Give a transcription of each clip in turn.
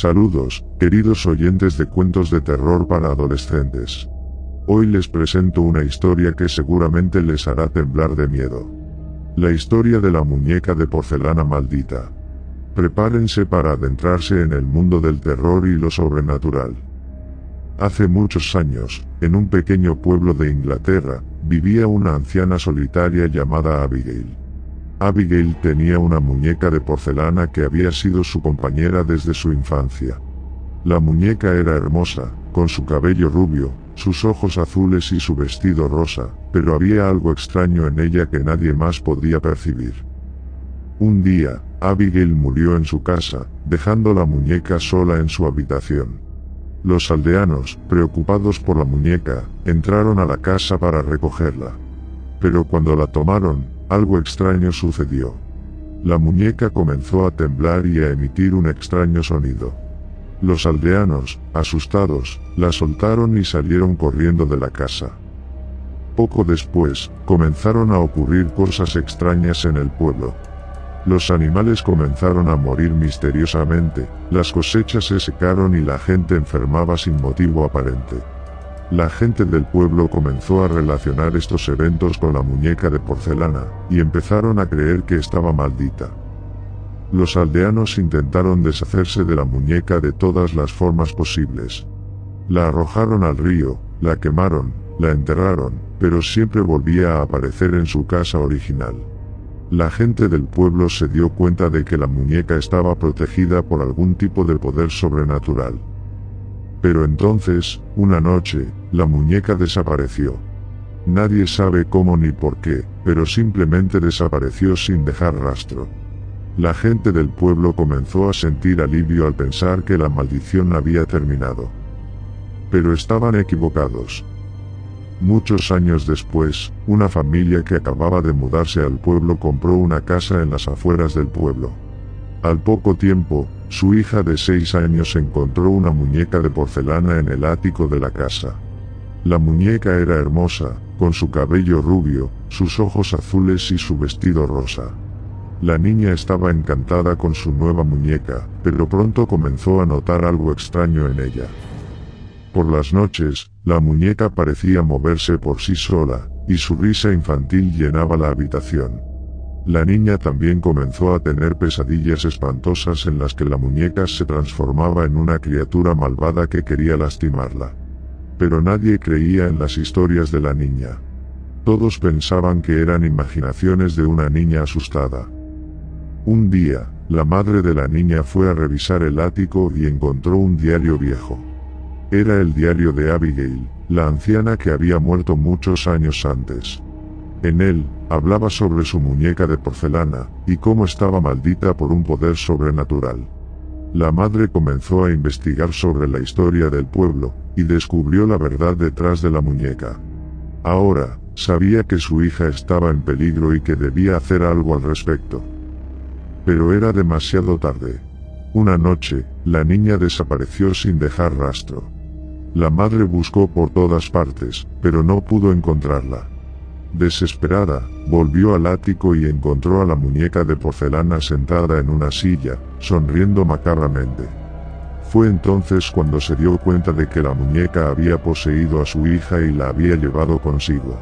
Saludos, queridos oyentes de cuentos de terror para adolescentes. Hoy les presento una historia que seguramente les hará temblar de miedo. La historia de la muñeca de porcelana maldita. Prepárense para adentrarse en el mundo del terror y lo sobrenatural. Hace muchos años, en un pequeño pueblo de Inglaterra, vivía una anciana solitaria llamada Abigail. Abigail tenía una muñeca de porcelana que había sido su compañera desde su infancia. La muñeca era hermosa, con su cabello rubio, sus ojos azules y su vestido rosa, pero había algo extraño en ella que nadie más podía percibir. Un día, Abigail murió en su casa, dejando la muñeca sola en su habitación. Los aldeanos, preocupados por la muñeca, entraron a la casa para recogerla. Pero cuando la tomaron, algo extraño sucedió. La muñeca comenzó a temblar y a emitir un extraño sonido. Los aldeanos, asustados, la soltaron y salieron corriendo de la casa. Poco después, comenzaron a ocurrir cosas extrañas en el pueblo. Los animales comenzaron a morir misteriosamente, las cosechas se secaron y la gente enfermaba sin motivo aparente. La gente del pueblo comenzó a relacionar estos eventos con la muñeca de porcelana, y empezaron a creer que estaba maldita. Los aldeanos intentaron deshacerse de la muñeca de todas las formas posibles. La arrojaron al río, la quemaron, la enterraron, pero siempre volvía a aparecer en su casa original. La gente del pueblo se dio cuenta de que la muñeca estaba protegida por algún tipo de poder sobrenatural. Pero entonces, una noche, la muñeca desapareció. Nadie sabe cómo ni por qué, pero simplemente desapareció sin dejar rastro. La gente del pueblo comenzó a sentir alivio al pensar que la maldición había terminado. Pero estaban equivocados. Muchos años después, una familia que acababa de mudarse al pueblo compró una casa en las afueras del pueblo. Al poco tiempo, su hija de seis años encontró una muñeca de porcelana en el ático de la casa. La muñeca era hermosa, con su cabello rubio, sus ojos azules y su vestido rosa. La niña estaba encantada con su nueva muñeca, pero pronto comenzó a notar algo extraño en ella. Por las noches, la muñeca parecía moverse por sí sola, y su risa infantil llenaba la habitación. La niña también comenzó a tener pesadillas espantosas en las que la muñeca se transformaba en una criatura malvada que quería lastimarla. Pero nadie creía en las historias de la niña. Todos pensaban que eran imaginaciones de una niña asustada. Un día, la madre de la niña fue a revisar el ático y encontró un diario viejo. Era el diario de Abigail, la anciana que había muerto muchos años antes. En él, hablaba sobre su muñeca de porcelana, y cómo estaba maldita por un poder sobrenatural. La madre comenzó a investigar sobre la historia del pueblo, y descubrió la verdad detrás de la muñeca. Ahora, sabía que su hija estaba en peligro y que debía hacer algo al respecto. Pero era demasiado tarde. Una noche, la niña desapareció sin dejar rastro. La madre buscó por todas partes, pero no pudo encontrarla. Desesperada, volvió al ático y encontró a la muñeca de porcelana sentada en una silla, sonriendo macabramente. Fue entonces cuando se dio cuenta de que la muñeca había poseído a su hija y la había llevado consigo.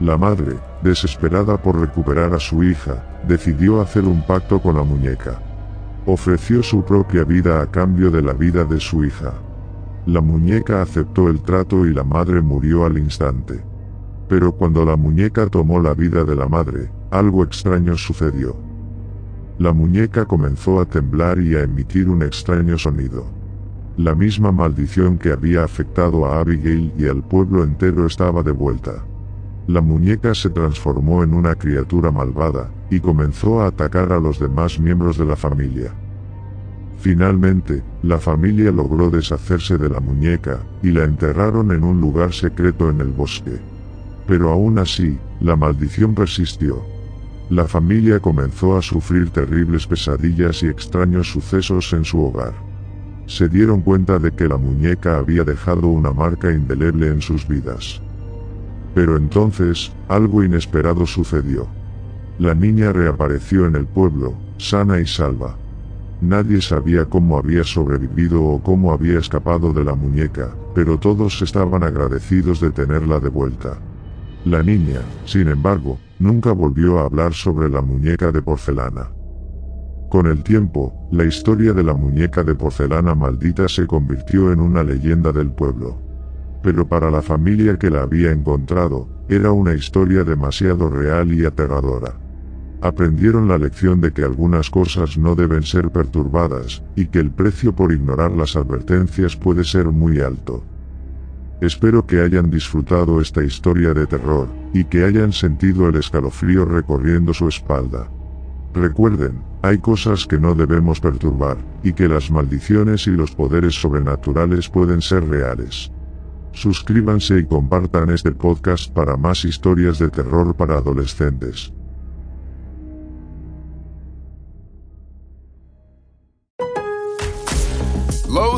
La madre, desesperada por recuperar a su hija, decidió hacer un pacto con la muñeca. Ofreció su propia vida a cambio de la vida de su hija. La muñeca aceptó el trato y la madre murió al instante. Pero cuando la muñeca tomó la vida de la madre, algo extraño sucedió. La muñeca comenzó a temblar y a emitir un extraño sonido. La misma maldición que había afectado a Abigail y al pueblo entero estaba de vuelta. La muñeca se transformó en una criatura malvada, y comenzó a atacar a los demás miembros de la familia. Finalmente, la familia logró deshacerse de la muñeca, y la enterraron en un lugar secreto en el bosque. Pero aún así, la maldición persistió. La familia comenzó a sufrir terribles pesadillas y extraños sucesos en su hogar. Se dieron cuenta de que la muñeca había dejado una marca indeleble en sus vidas. Pero entonces, algo inesperado sucedió. La niña reapareció en el pueblo, sana y salva. Nadie sabía cómo había sobrevivido o cómo había escapado de la muñeca, pero todos estaban agradecidos de tenerla de vuelta. La niña, sin embargo, nunca volvió a hablar sobre la muñeca de porcelana. Con el tiempo, la historia de la muñeca de porcelana maldita se convirtió en una leyenda del pueblo. Pero para la familia que la había encontrado, era una historia demasiado real y aterradora aprendieron la lección de que algunas cosas no deben ser perturbadas, y que el precio por ignorar las advertencias puede ser muy alto. Espero que hayan disfrutado esta historia de terror, y que hayan sentido el escalofrío recorriendo su espalda. Recuerden, hay cosas que no debemos perturbar, y que las maldiciones y los poderes sobrenaturales pueden ser reales. Suscríbanse y compartan este podcast para más historias de terror para adolescentes.